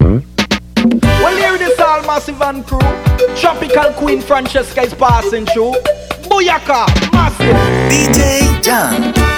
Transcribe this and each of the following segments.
Hmm? Well, here this all massive and crew. Tropical Queen Francesca is passing through. Booyaka, massive. DJ Jan.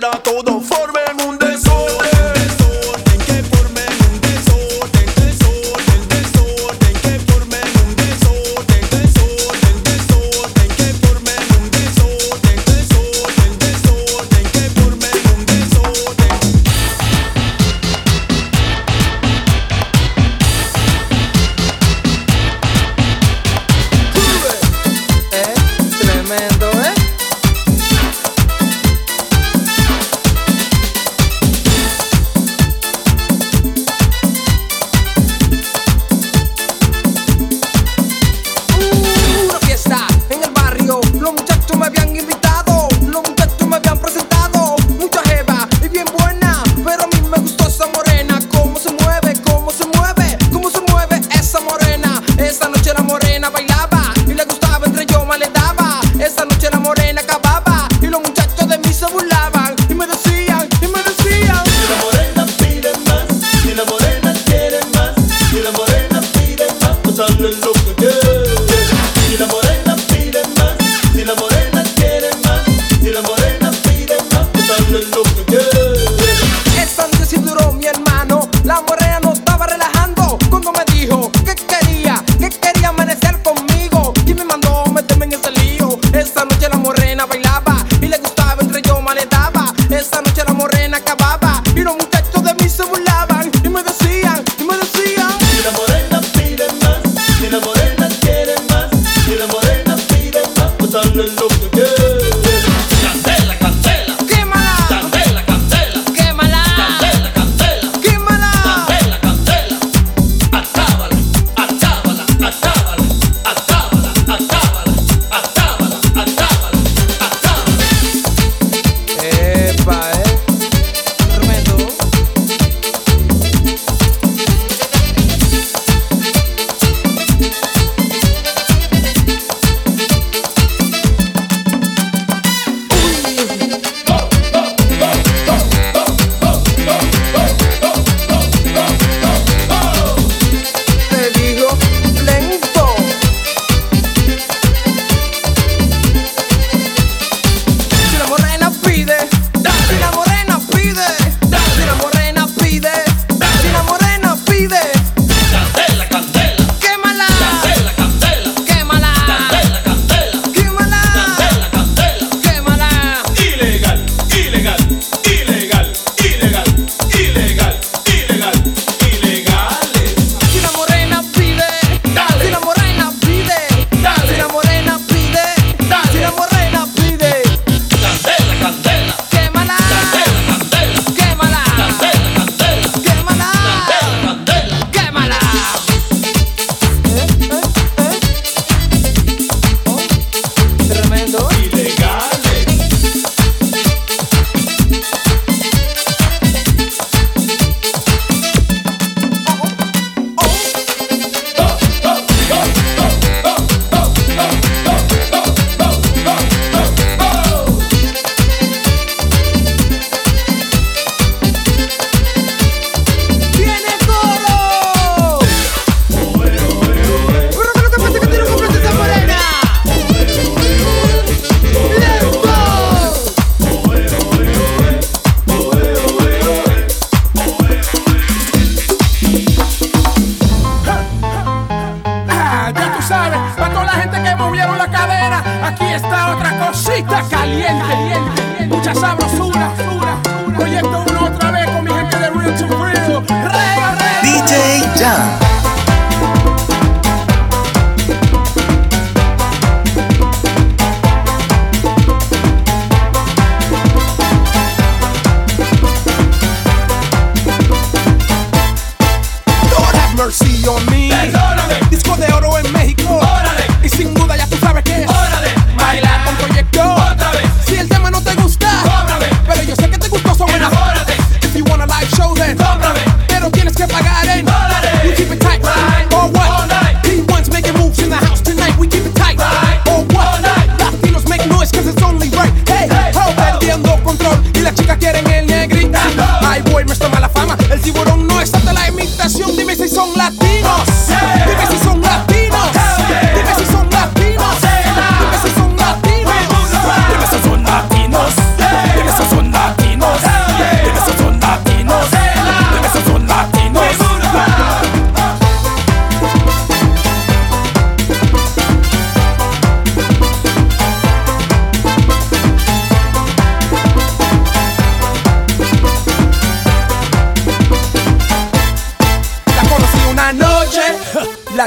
Gente y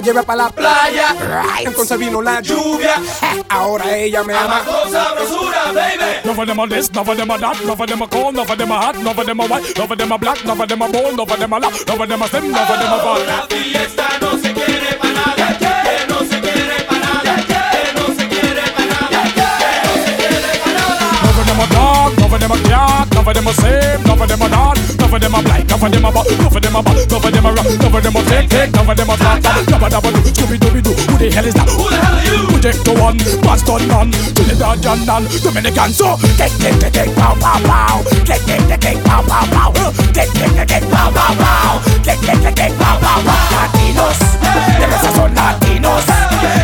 llevé para la playa. Right. Entonces vino la lluvia. Ahora ella me ama. con sabrosura, baby. No for them a this, no for them a that, no for them a cold, no for them a hot, no for them a white, no for them a black, no for them a bold, no for them a loud, no for them a slim, no for them a fat. La fiesta no se them a cat, none of them a same, none of them a not, none of them a black, none of them a butt, none of them a butt, none of them a rock, none of them a fake, fake, none of them a flat, flat, none do, scooby dooby doo. Who the hell is that? Who the hell are you? Project the one, bastard none, Trinidad John none, Dominican so. Kick, kick, kick, kick, pow, pow, pow. Kick, kick, kick, kick, pow, pow, pow. Kick, kick, kick, kick, pow, pow, pow. Kick, kick, kick, kick, pow, pow, pow. Latinos, the best son Latinos,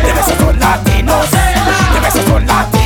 the best son Latinos, the best son Latinos.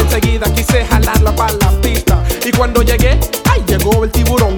enseguida quise jalarla para la pista. Y cuando llegué, ahí llegó el tiburón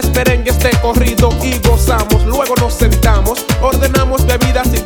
tres perengues de corrido y gozamos. Luego nos sentamos, ordenamos bebidas y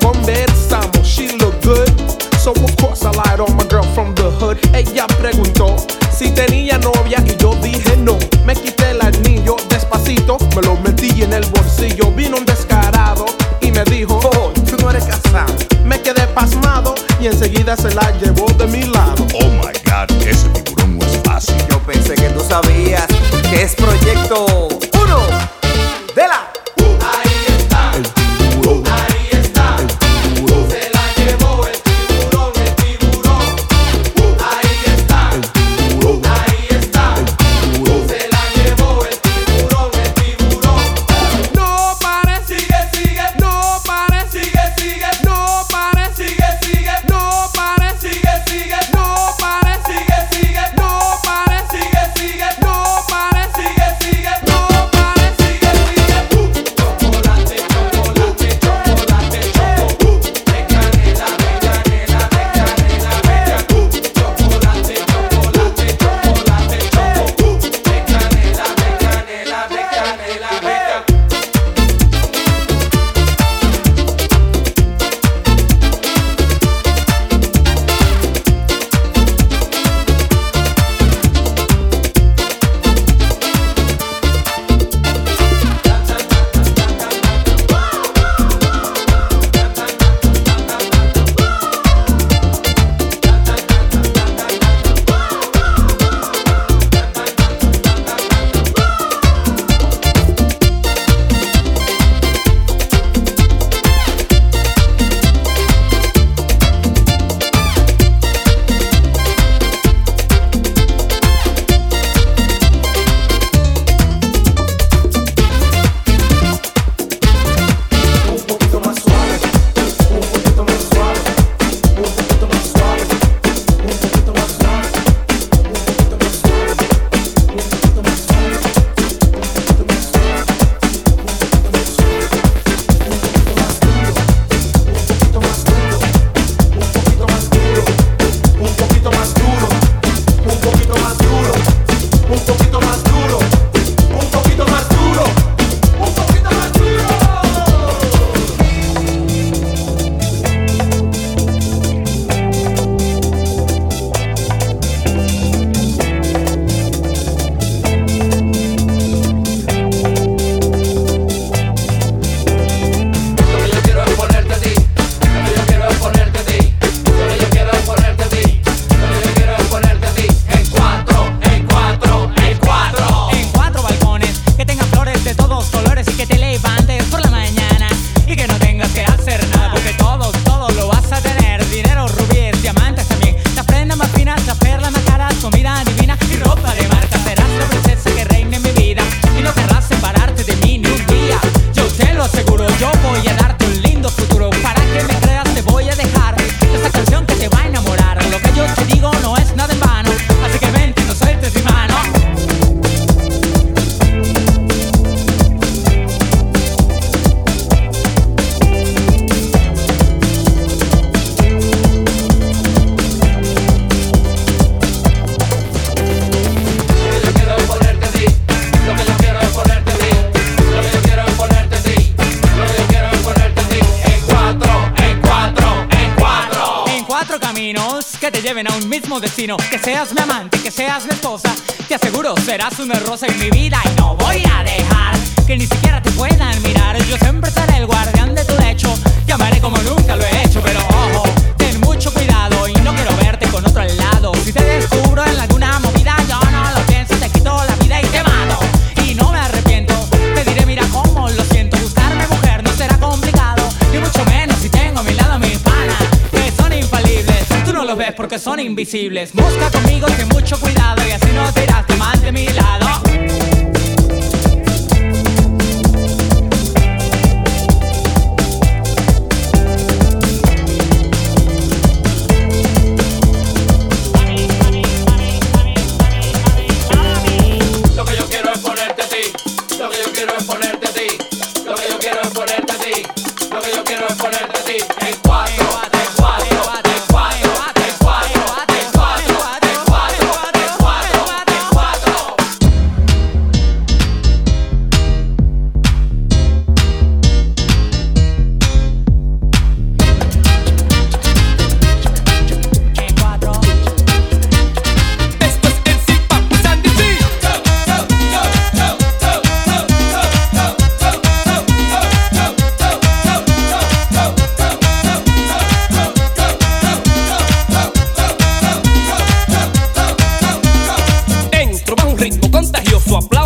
Que seas mi amante, que seas mi esposa. Te aseguro, serás una rosa en mi vida y no voy a dejar que ni siquiera te puedan mirar. Yo siempre seré el guardián de tu lecho. Te como nunca lo he hecho, pero ojo, ten mucho cuidado y no quiero verte con otro al lado. Si te descubro en algún amor que son invisibles. Busca conmigo sin mucho cuidado y así no te irás de de mi lado.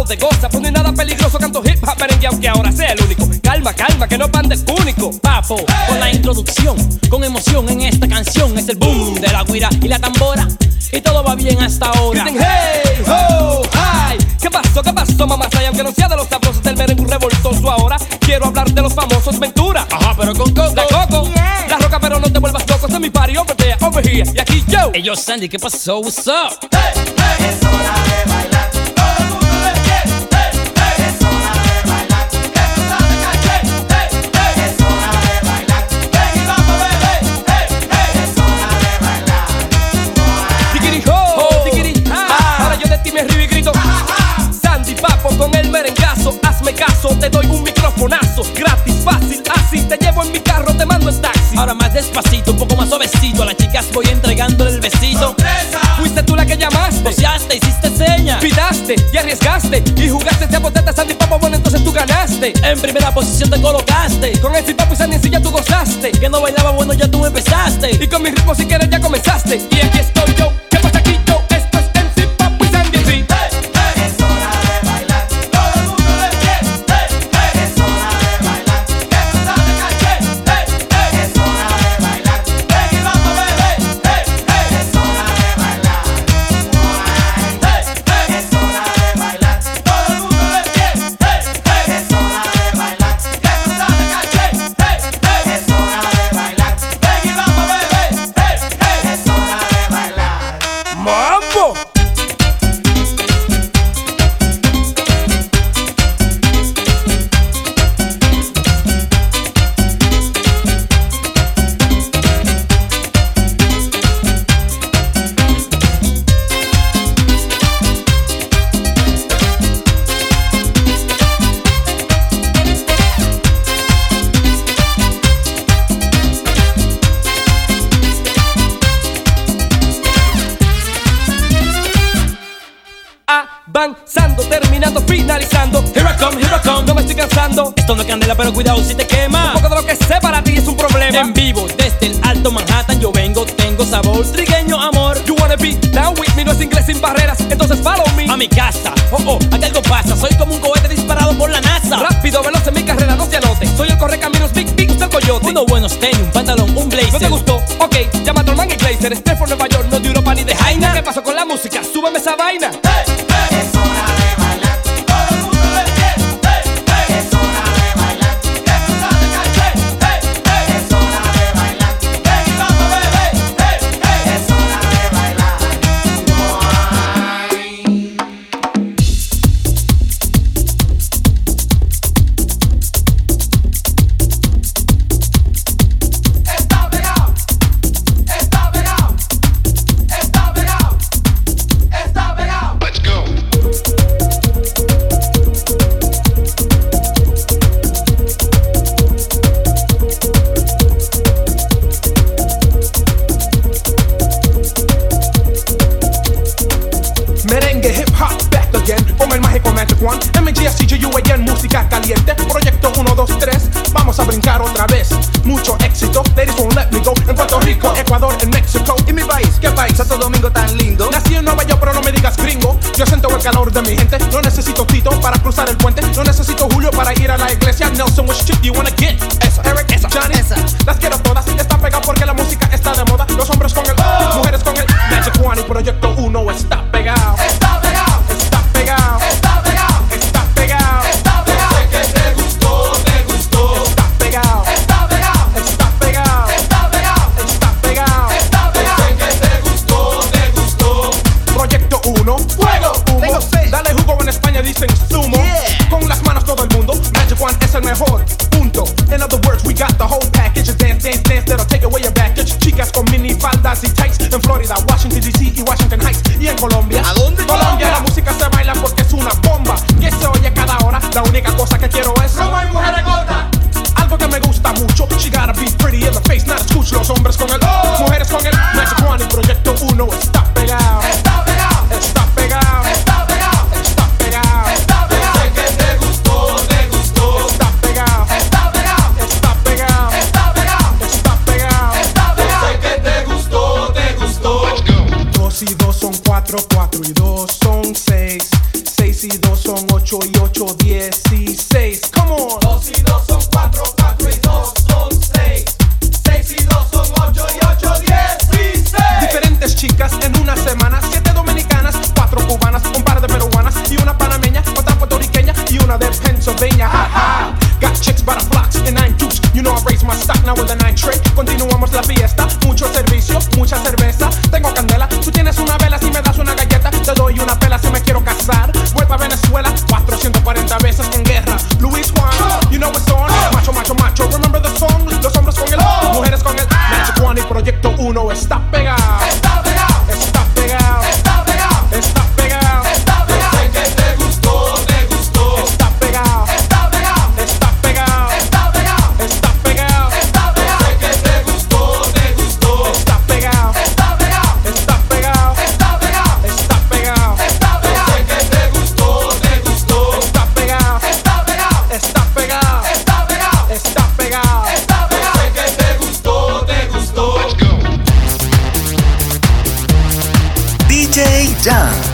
de goza, pues no nada peligroso, canto hip hop merengue que ahora sea el único. Calma, calma, que no pan de único, papo. Con la introducción, con emoción en esta canción, es el boom de la guira y la tambora. Y todo va bien hasta ahora. Hey, ho, hi. ¿Qué pasó, qué pasó, mamá? Y aunque no sea de los sabrosos del merengue revoltoso ahora, quiero hablar de los famosos Ventura. Ajá, pero con coco. La coco. La roca, pero no te vuelvas loco. Este es mi party, over there, over here. Y aquí yo. Ellos, Sandy, ¿qué pasó? What's up? Hey, hey, es hora de gratis, fácil, así te llevo en mi carro, te mando en taxi. Ahora más despacito, un poco más suavecito, a las chicas voy entregándole el besito. ¡Sorpresa! Fuiste tú la que llamaste, boceaste, hiciste señas, pidaste y arriesgaste y jugaste, te apostaste a Sandy Papo, bueno entonces tú ganaste. En primera posición te colocaste, con el Papo y Sandy ya tú gozaste, que no bailaba bueno ya tú empezaste y con mi ritmo si quieres ya comenzaste y aquí estoy yo. Proyecto 1 dance.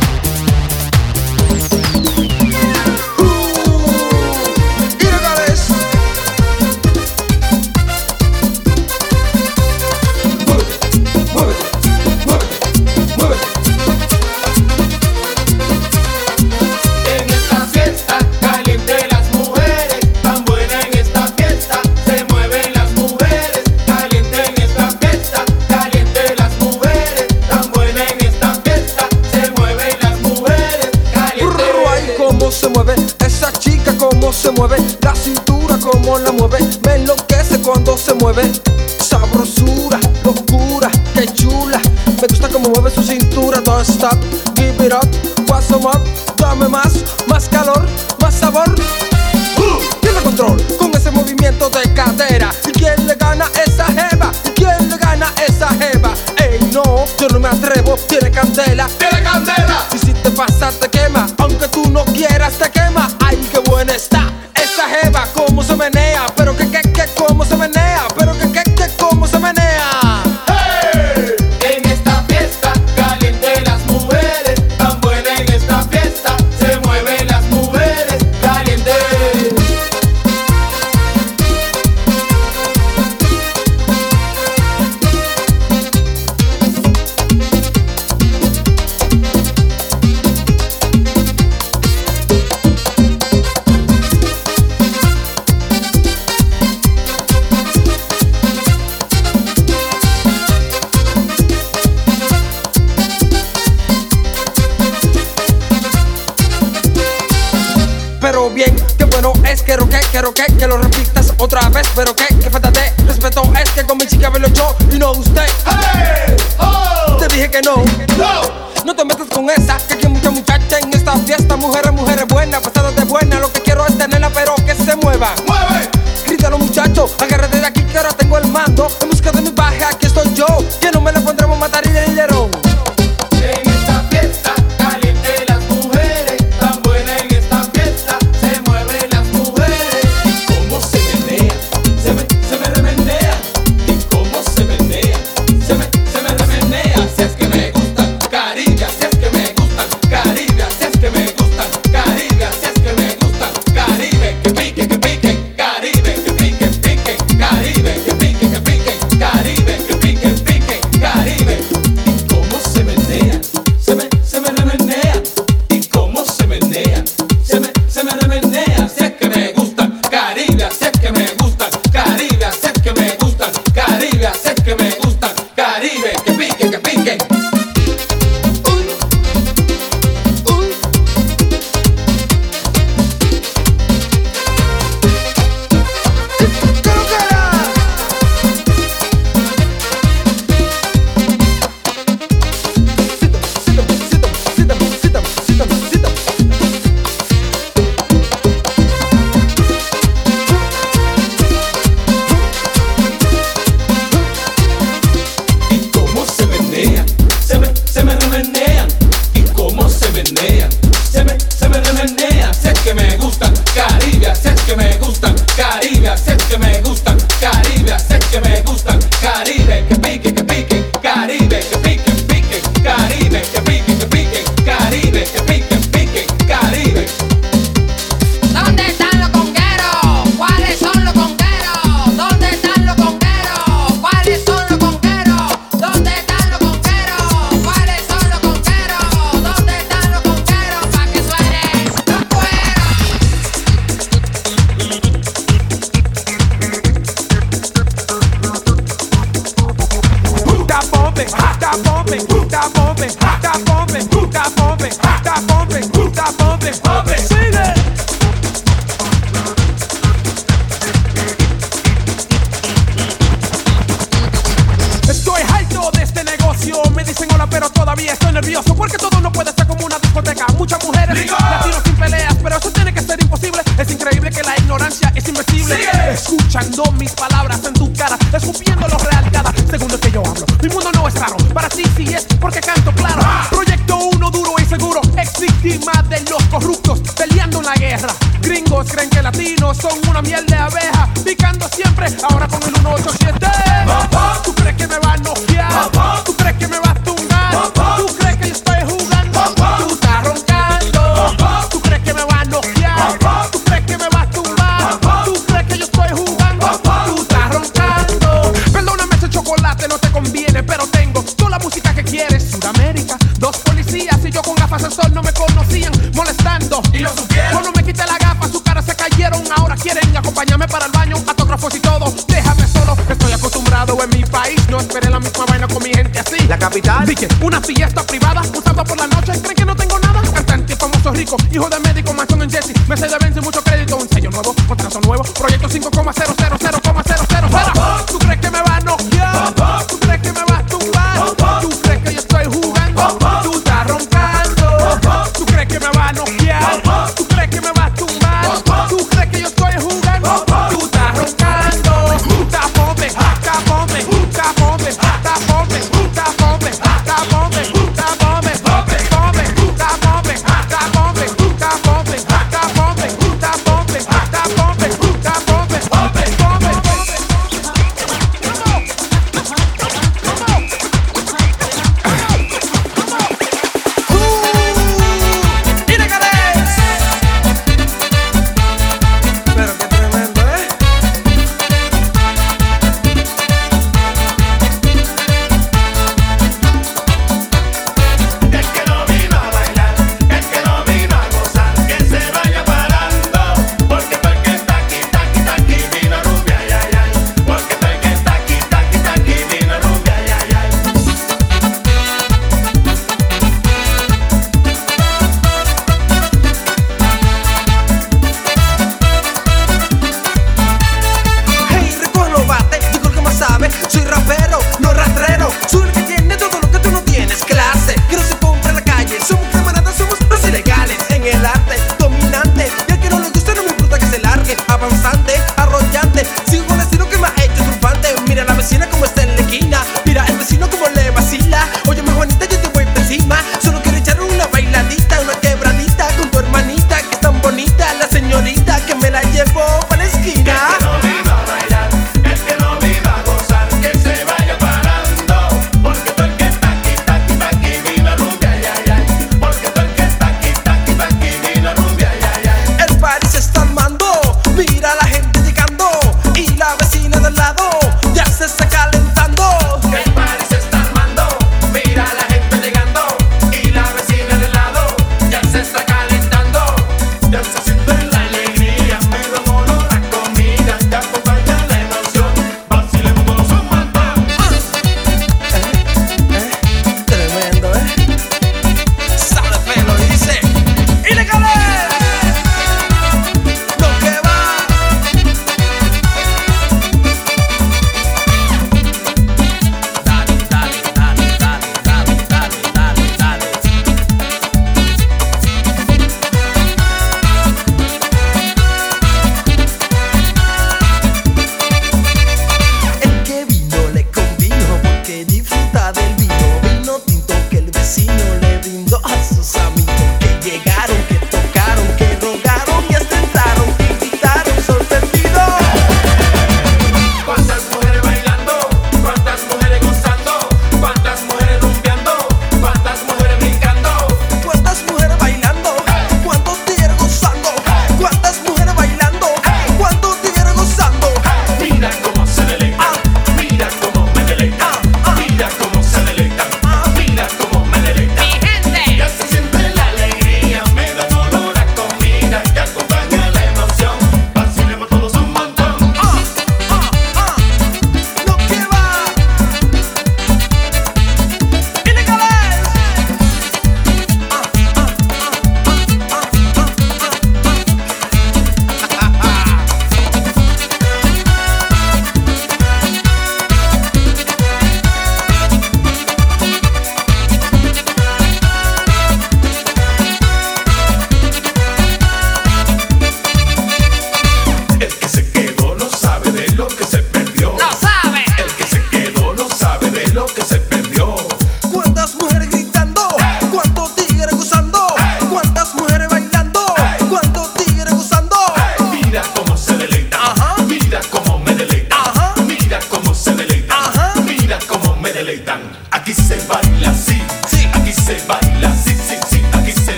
Estoy nervioso. Porque todo no puede ser como una discoteca. Muchas mujeres, latinos sin peleas, pero eso tiene que ser imposible. Es increíble que la ignorancia es invencible. Escuchando mis palabras en tu cara, escupiendo lo real cada segundo que yo hablo. Mi mundo no es raro, para ti sí es porque canto claro. Proyecto uno duro y seguro, ex víctima de los corruptos, peleando en la guerra. Gringos creen que latinos son una miel de abeja, picando siempre, ahora con el 187.